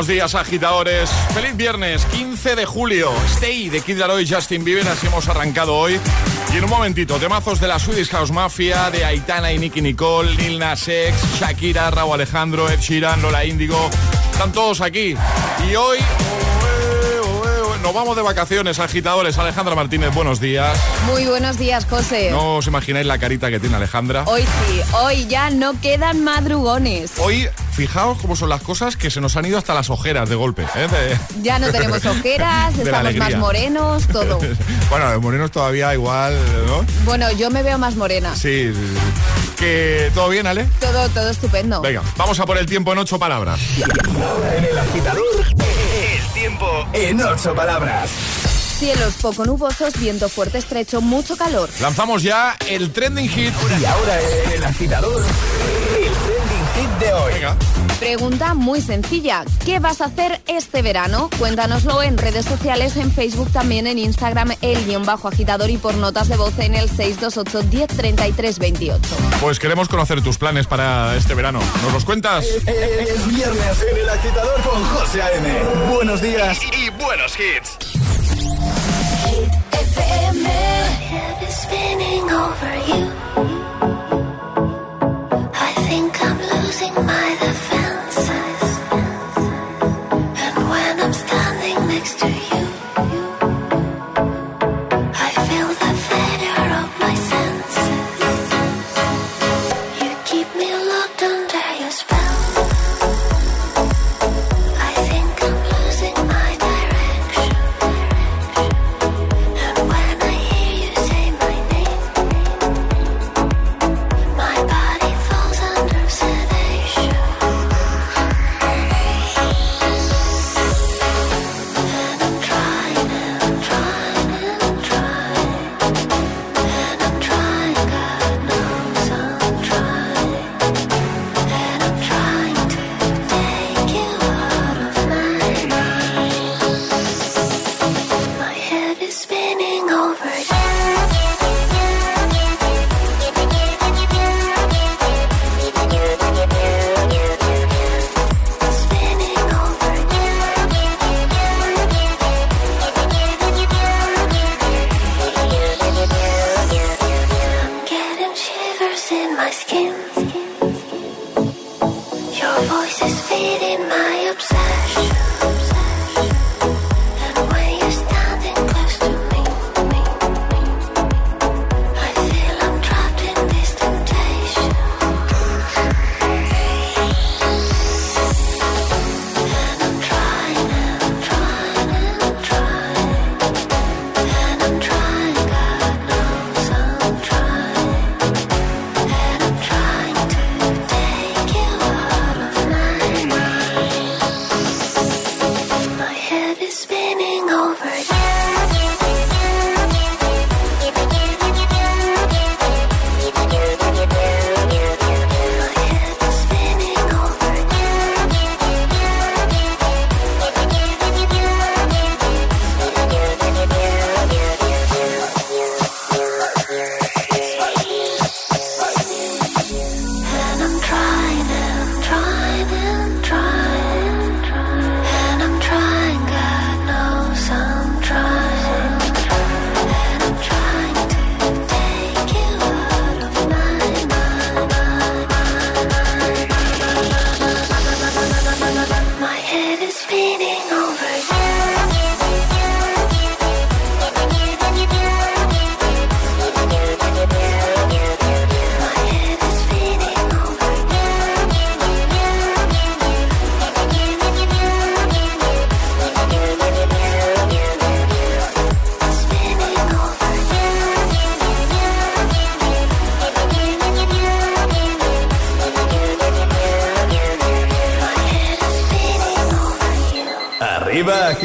Buenos días, agitadores. Feliz viernes, 15 de julio. Stay de Kid y Justin Bieber. Así hemos arrancado hoy. Y en un momentito, temazos de la Swedish House Mafia, de Aitana y Nicky Nicole, Lil Nas X, Shakira, Raúl Alejandro, Ed Sheeran, Lola Índigo. Están todos aquí. Y hoy nos vamos de vacaciones, agitadores. Alejandra Martínez, buenos días. Muy buenos días, José. No os imagináis la carita que tiene Alejandra. Hoy sí, hoy ya no quedan madrugones. Hoy, fijaos cómo son las cosas que se nos han ido hasta las ojeras de golpe. ¿eh? De- Ya no tenemos ojeras, estamos más morenos, todo. bueno, de morenos todavía igual, ¿no? Bueno, yo me veo más morena. Sí, sí, sí. Que todo bien, Ale. Todo, todo estupendo. Venga, vamos a por el tiempo en ocho palabras. Ahora en el agitador, el tiempo en ocho palabras. Cielos poco nubosos, viento fuerte estrecho, mucho calor. Lanzamos ya el trending hit. Y ahora el agitador, de hoy. Venga. Pregunta muy sencilla. ¿Qué vas a hacer este verano? Cuéntanoslo en redes sociales, en Facebook, también en Instagram, el guion bajo agitador y por notas de voz en el 628 10 28. Pues queremos conocer tus planes para este verano. ¿Nos los cuentas? Es viernes en el agitador con José A.M. Buenos días y, y buenos hits. head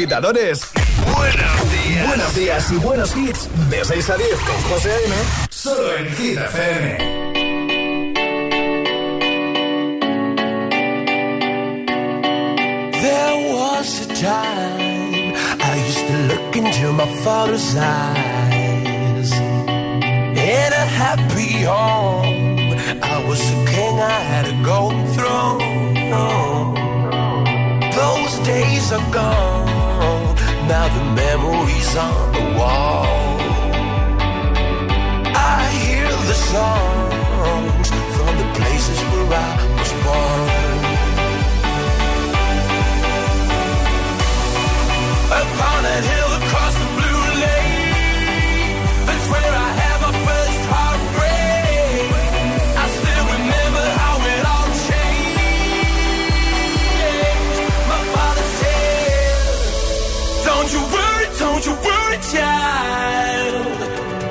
agitadores. Buenos días. Buenos días y buenos hits. De 6 a 10 con José A.M. Solo en Hit FM. There was a time I used to look into my father's eyes. In a happy home, I was a king, I had a golden throne. Those days are gone, now the memories on the wall. I hear the songs from the places where I was born. Upon that hill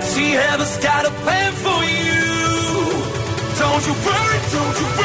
See, heaven's got a plan for you. Don't you worry, don't you worry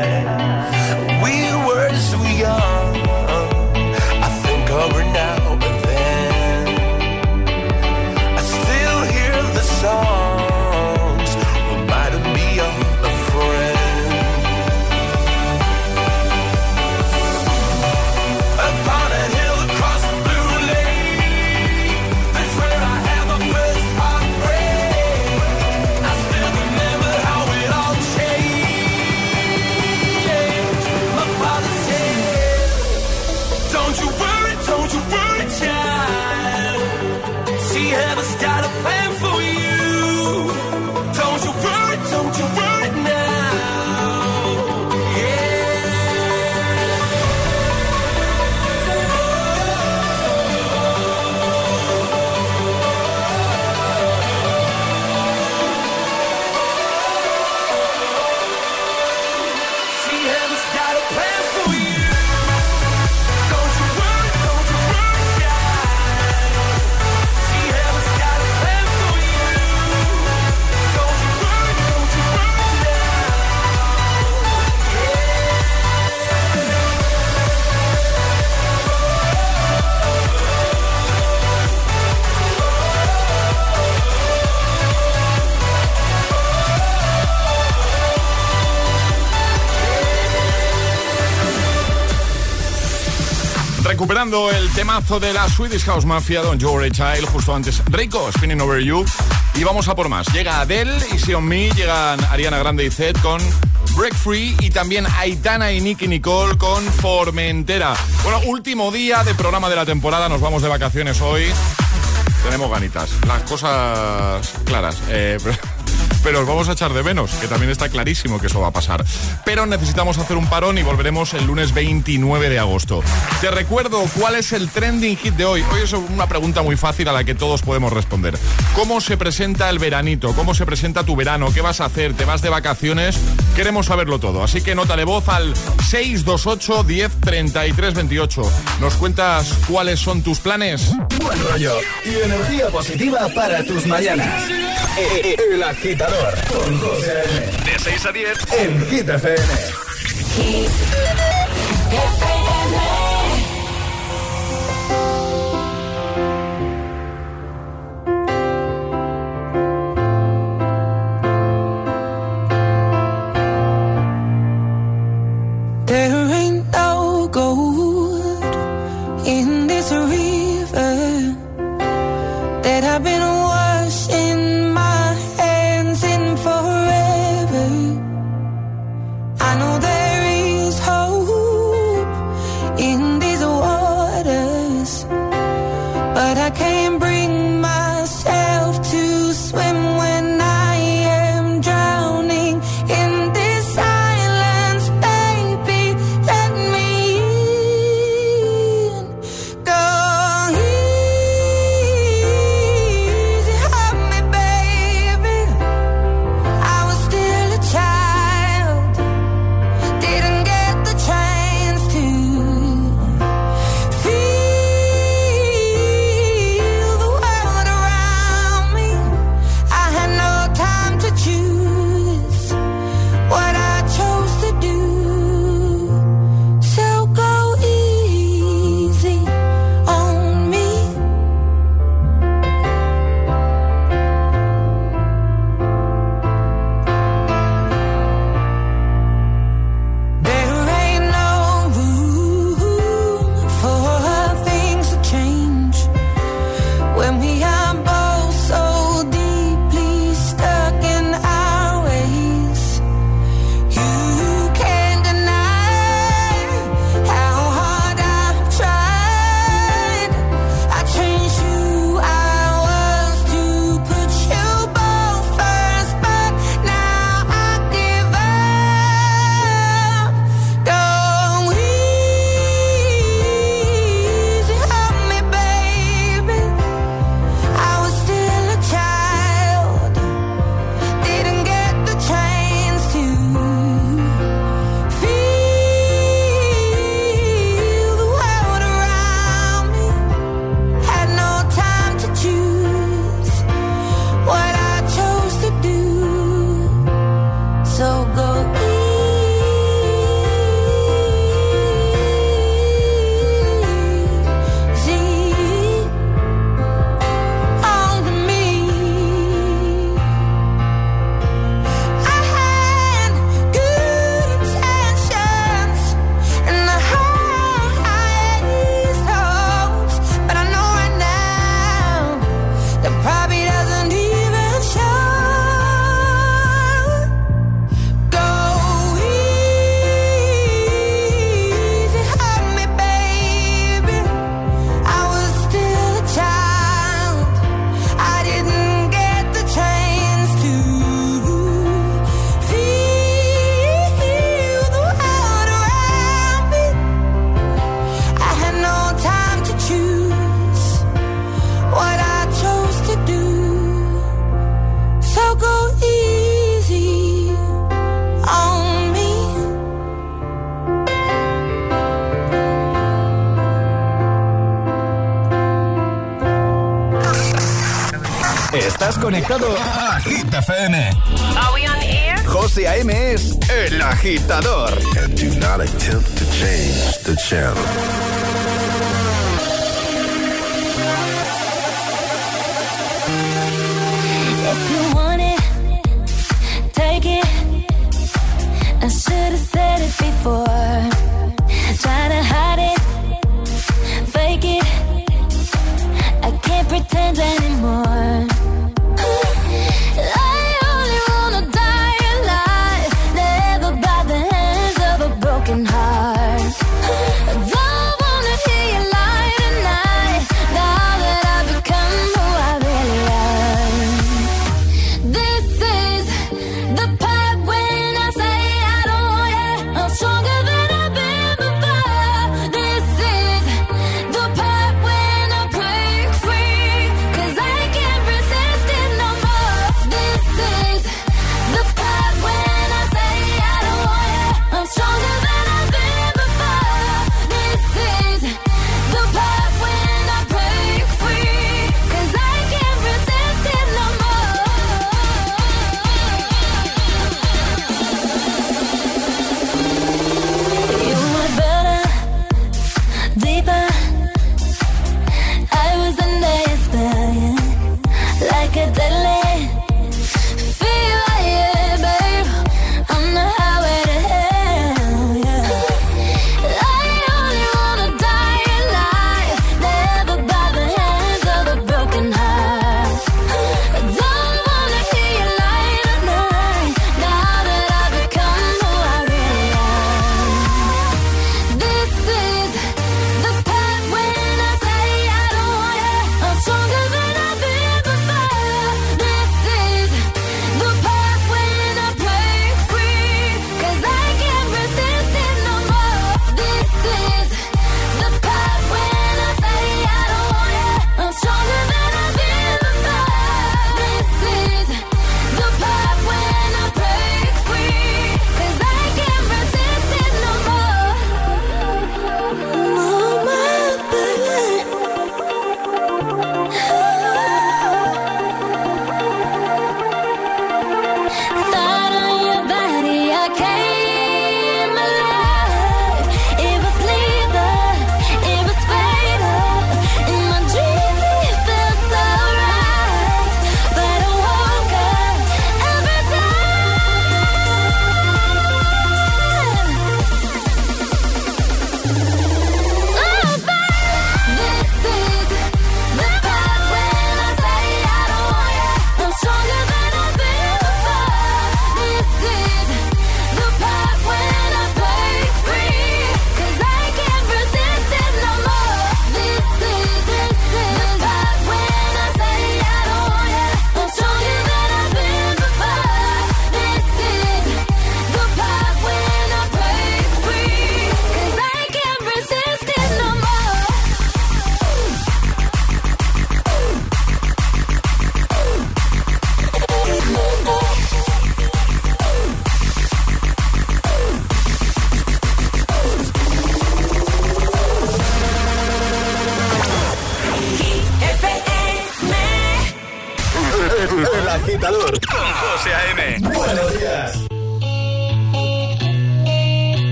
Temazo de la Swedish House Mafia, Don Joe Child, justo antes Rico, Spinning Over You. Y vamos a por más. Llega Adele, Easy On Me, llegan Ariana Grande y Zed con Break Free y también Aitana y Nicky Nicole con Formentera. Bueno, último día de programa de la temporada, nos vamos de vacaciones hoy. Tenemos ganitas, las cosas claras. Eh, pero- os vamos a echar de menos, que también está clarísimo que eso va a pasar. Pero necesitamos hacer un parón y volveremos el lunes 29 de agosto. Te recuerdo cuál es el trending hit de hoy. Hoy es una pregunta muy fácil a la que todos podemos responder. ¿Cómo se presenta el veranito? ¿Cómo se presenta tu verano? ¿Qué vas a hacer? ¿Te vas de vacaciones? Queremos saberlo todo. Así que nota de voz al 628 10 33 28. ¿Nos cuentas cuáles son tus planes? Buen rollo y energía positiva para tus mañanas. El agitador con José A.M. De 6 a 10 en Hit FM. There conectado a Hit FM. José A.M. es el agitador. and do not attempt to change the channel.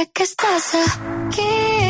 Desde que estás aquí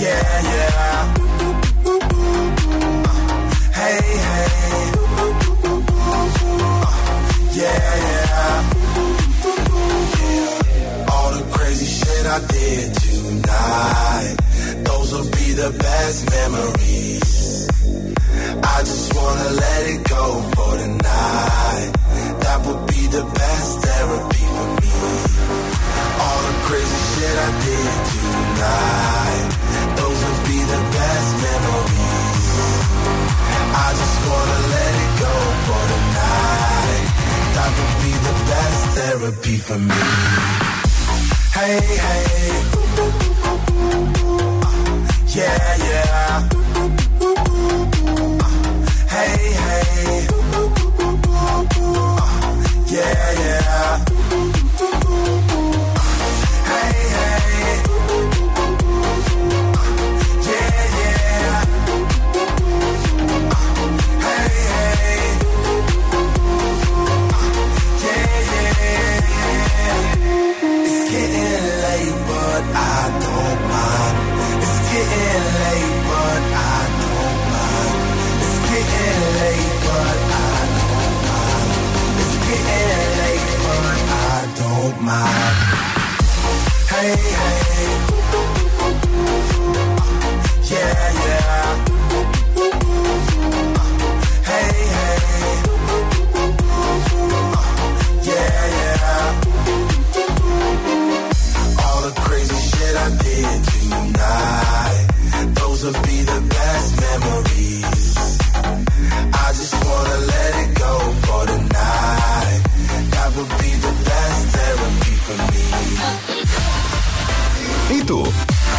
Yeah, yeah. Hey, hey. Yeah, yeah. All the crazy shit I did tonight. Those will be the best memories. I just wanna let it go for tonight. That would be the best therapy for me. All the crazy shit I did tonight. The memories. I just wanna let it go for. That be the best therapy for me. Hey, hey. Yeah, yeah. Hey, hey. Yeah, yeah.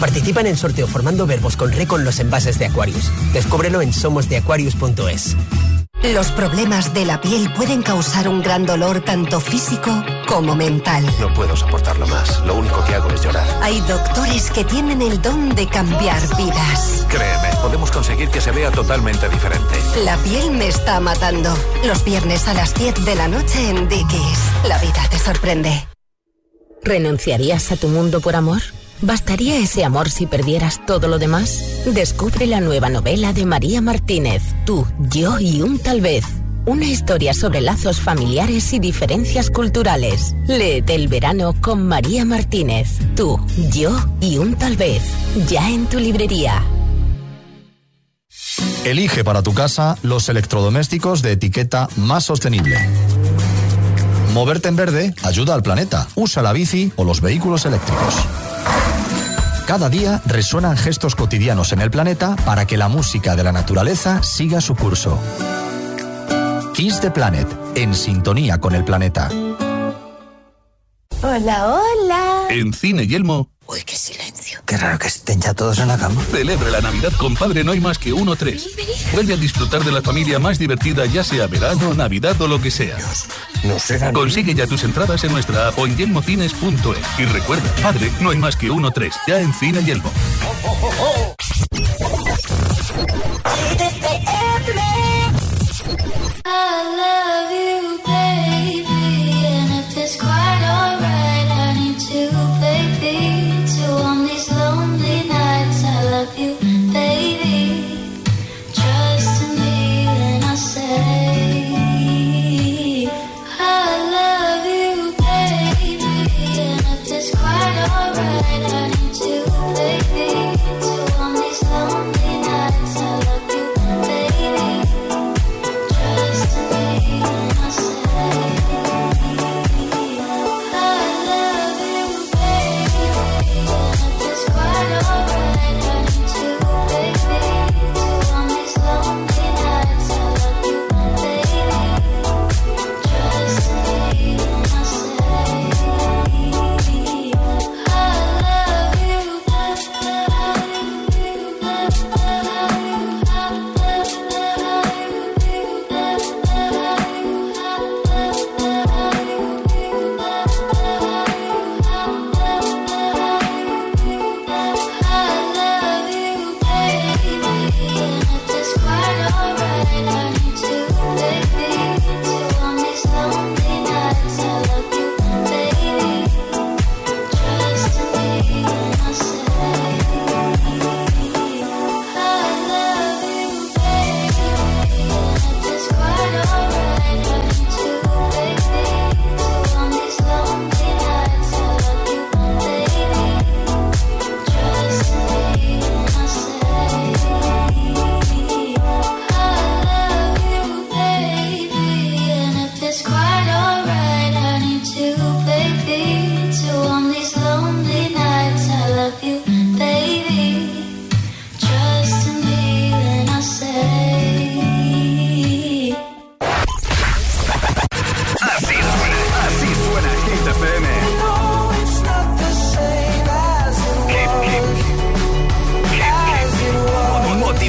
Participa en el sorteo formando verbos con re con los envases de Aquarius. Descúbrelo en somosdeaquarius.es. Los problemas de la piel pueden causar un gran dolor tanto físico como mental. No puedo soportarlo más. Lo único que hago es llorar. Hay doctores que tienen el don de cambiar vidas. Créeme, podemos conseguir que se vea totalmente diferente. La piel me está matando. Los viernes a las 10 de la noche en Dickies. La vida te sorprende. ¿Renunciarías a tu mundo por amor? ¿Bastaría ese amor si perdieras todo lo demás? Descubre la nueva novela de María Martínez, Tú, yo y un tal vez. Una historia sobre lazos familiares y diferencias culturales. Léete el verano con María Martínez, Tú, yo y un tal vez. Ya en tu librería. Elige para tu casa los electrodomésticos de etiqueta más sostenible. Moverte en verde ayuda al planeta. Usa la bici o los vehículos eléctricos. Cada día resuenan gestos cotidianos en el planeta para que la música de la naturaleza siga su curso. Kiss the Planet, en sintonía con el planeta. Hola, hola. En Cine Yelmo, Uy, qué silencio. Qué raro que estén ya todos en la cama. Celebre la Navidad con Padre No hay más que uno tres. Vuelve a disfrutar de la familia más divertida, ya sea verano, Navidad o lo que sea. No serán. Consigue ya tus entradas en nuestra app o en yelmocines.es. Y recuerda, Padre No hay más que uno tres. Ya en Cine Yelmo. I love you, baby, and if it's quite alright,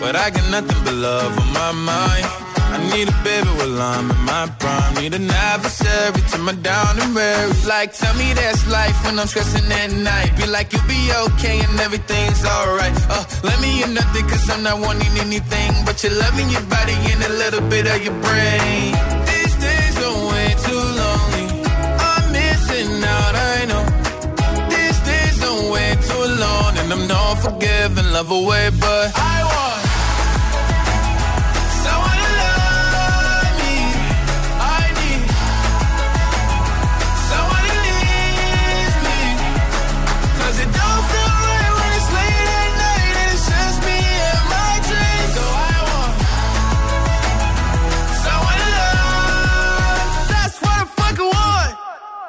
but I got nothing but love on my mind. I need a baby while I'm in my prime. Need an adversary to my down and weary. Like, tell me that's life when I'm stressing at night. Be like, you'll be okay and everything's alright. Uh, let me in nothing cause I'm not wanting anything. But you're loving your body and a little bit of your brain. These days are way too lonely. I'm missing out, I know. These days are way too long. And I'm not forgiving, love away, but I want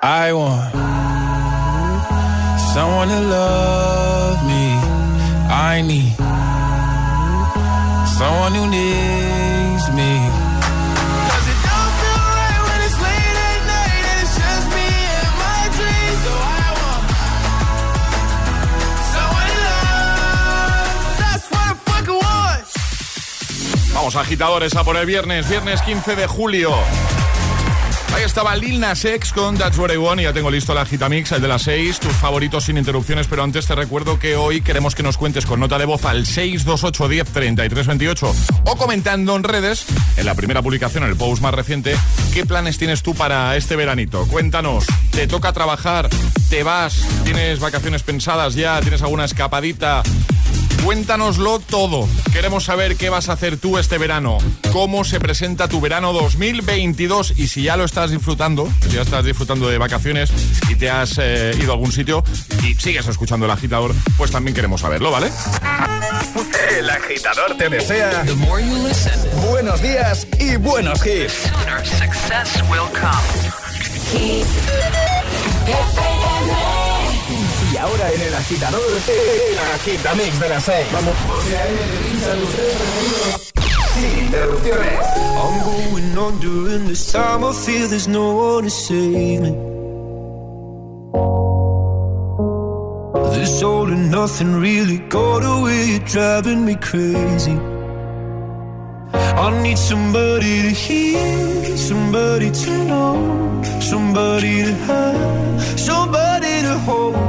I want someone to love me. I need someone who needs me. Vamos, agitadores, a por el viernes, viernes 15 de julio. Estaba Lil Nas X con That's What I Want y ya tengo listo el Agitamix, el de las 6, tus favoritos sin interrupciones, pero antes te recuerdo que hoy queremos que nos cuentes con nota de voz al 628 10 33 28 o comentando en redes, en la primera publicación, en el post más reciente, qué planes tienes tú para este veranito. Cuéntanos, ¿te toca trabajar? ¿Te vas? ¿Tienes vacaciones pensadas ya? ¿Tienes alguna escapadita? Cuéntanoslo todo. Queremos saber qué vas a hacer tú este verano, cómo se presenta tu verano 2022 y si ya lo estás disfrutando, si ya estás disfrutando de vacaciones y te has eh, ido a algún sitio y sigues escuchando el agitador, pues también queremos saberlo, ¿vale? El agitador te desea buenos días y buenos hits. Ahora en el agitador, el agitamix de las 6. Vamos. I'm going on during this time. I feel there's no one to save me. This all and nothing really got away, driving me crazy. I need somebody to hear, somebody to know, somebody to have, somebody to hold.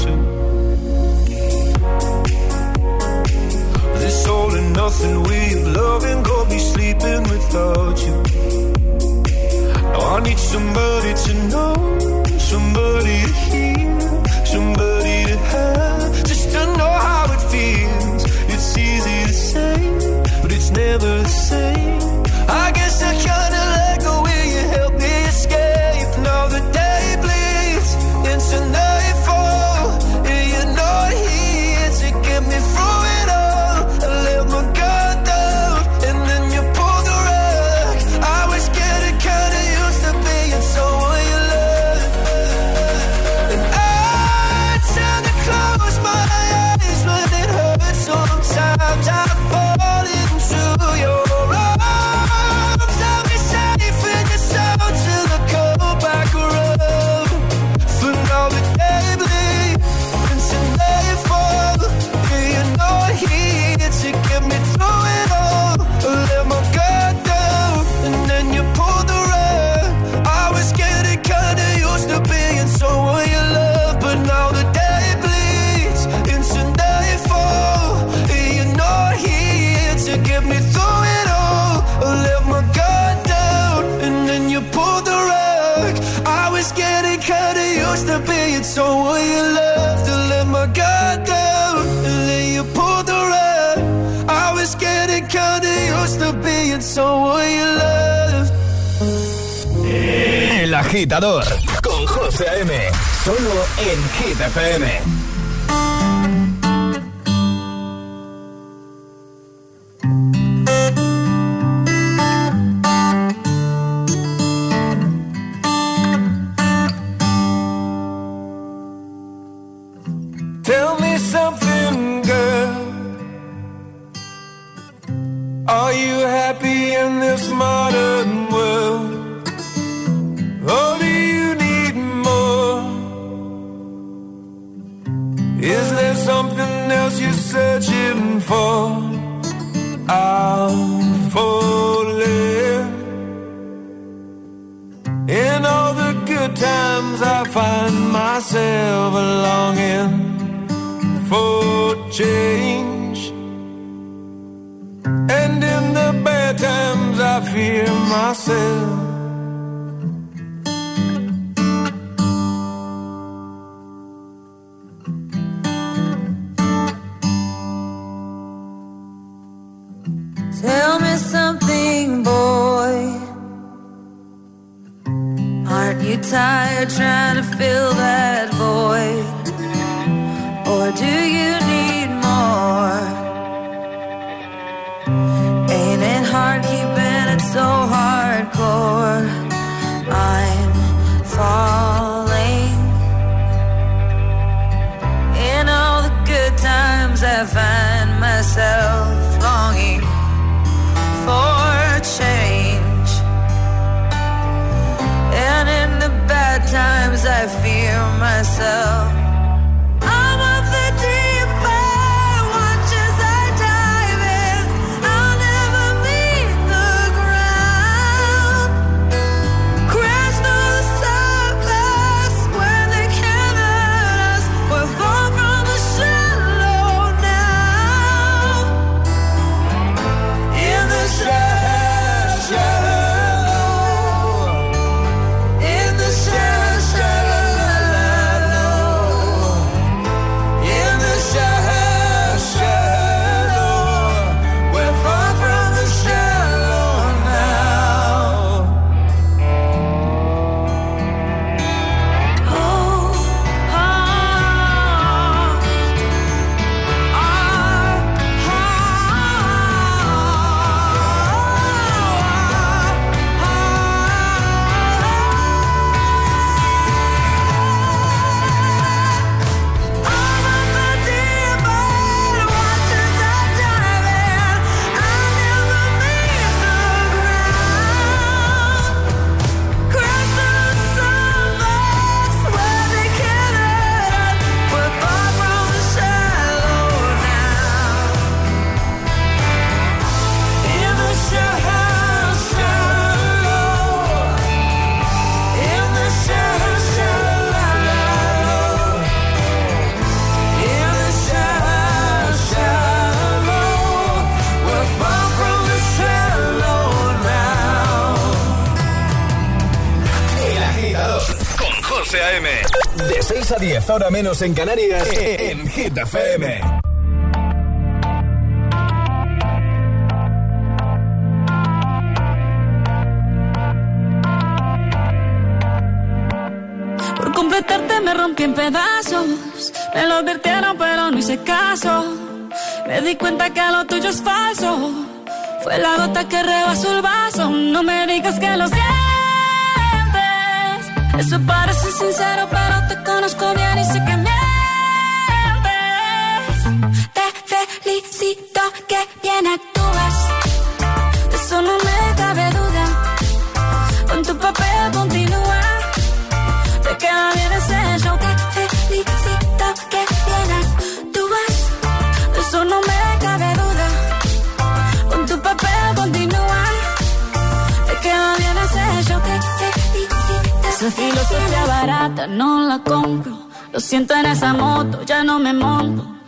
of loving got me sleeping without you. Now I need somebody to know, somebody to hear, somebody to have, just to know how it feels. It's easy to say, but it's never the same. I guess I kinda en Hit FM. the train. 10, ahora menos en Canarias, en Hit FM. Por completarte me rompí en pedazos. Me lo advirtieron, pero no hice caso. Me di cuenta que lo tuyo es falso. Fue la gota que rebasó el vaso. No me digas que lo sientes. Eso parece sincero, pero te conozco bien bien actúas. De eso no me cabe duda. Con tu papel continúa. Te queda bien ese show. Te felicito que bien actúas. De eso no me cabe duda. Con tu papel continúa. Te queda bien ese show. Te felicito. Esa filosofía barata no la compro. Lo siento en esa moto, ya no me monto.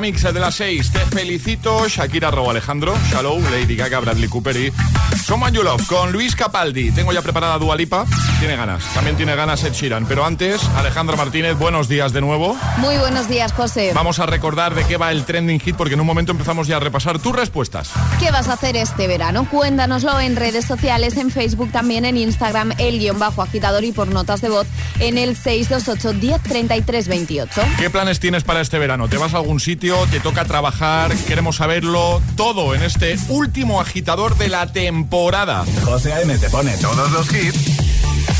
Mix de las 6. Te felicito, Shakira Robo Alejandro, Shallow, Lady Gaga, Bradley Cooper y Soma Yulov con Luis Capaldi. Tengo ya preparada Dualipa. Lipa tiene ganas. También tiene ganas Ed Sheeran. Pero antes, Alejandra Martínez, buenos días de nuevo. Muy buenos días, José. Vamos a recordar de qué va el trending hit porque en un momento empezamos ya a repasar tus respuestas. ¿Qué vas a hacer este verano? Cuéntanoslo en redes sociales, en Facebook, también en Instagram, el guion bajo agitador y por notas de voz en el 628 10 28. ¿Qué planes tienes para este verano? ¿Te vas a algún sitio? ¿Te toca trabajar? Queremos saberlo todo en este último agitador de la temporada. José A.M. te pone todos los hits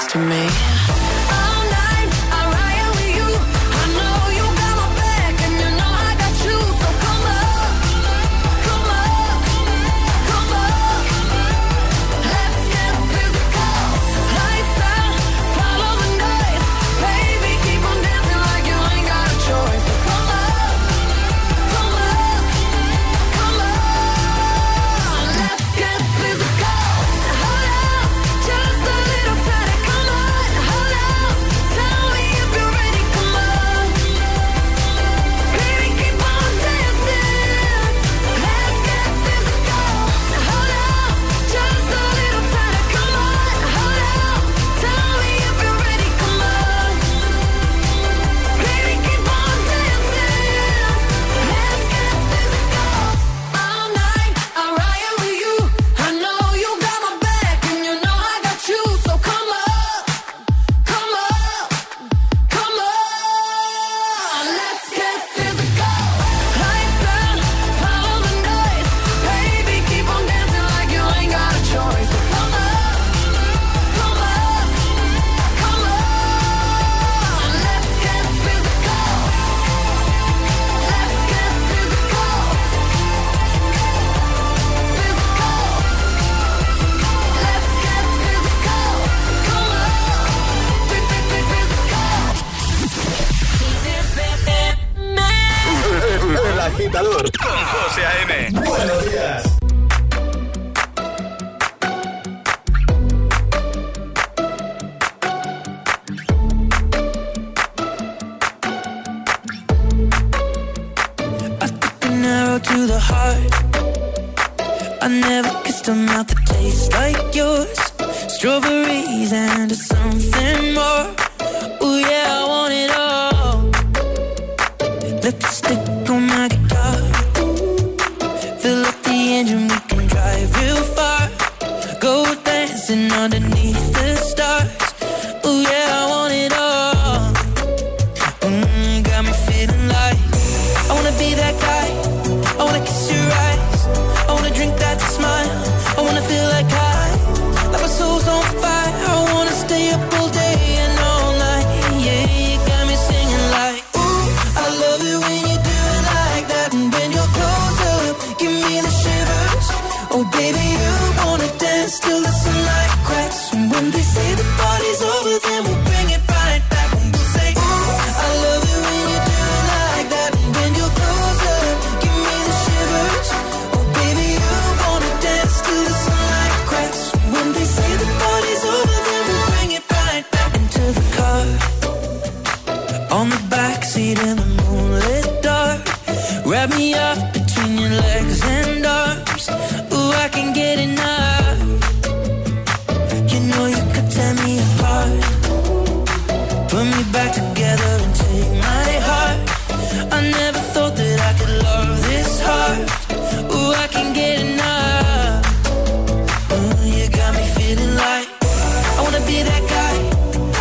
next to me. FM. Buenos días. To the heart, I never kissed a mouth that tastes like yours. Strawberries and something more. Oh, yeah,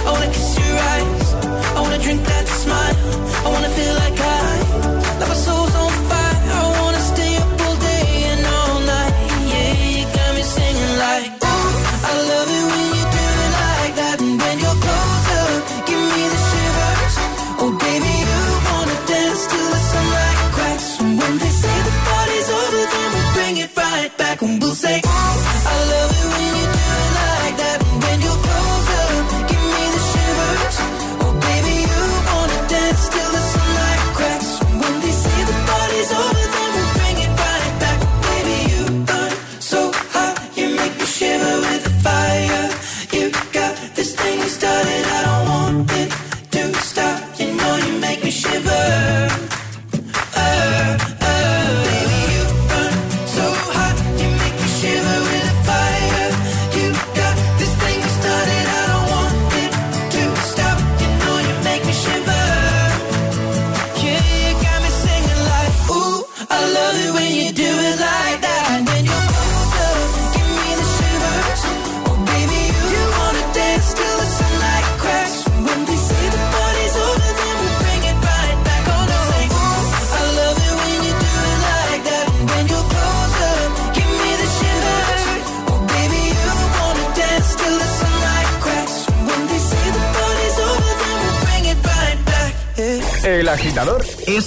only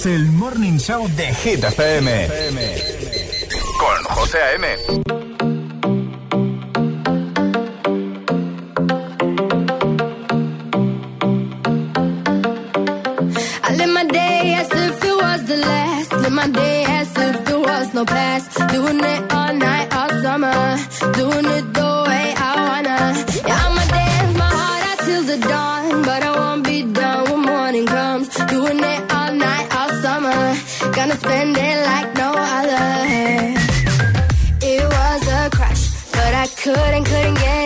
El Morning Show de Hit FM. Con José A.M. spend it like no other. It was a crush, but I couldn't, couldn't get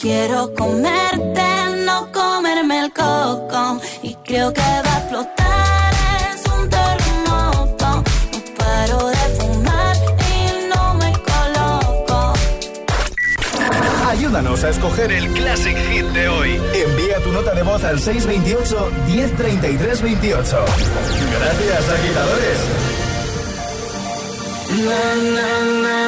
Quiero comerte, no comerme el coco. Y creo que va a explotar, es un terremoto. No paro de fumar y no me coloco. Ayúdanos a escoger el Classic Hit de hoy. Envía tu nota de voz al 628-103328. Gracias, agitadores. Na, na, na,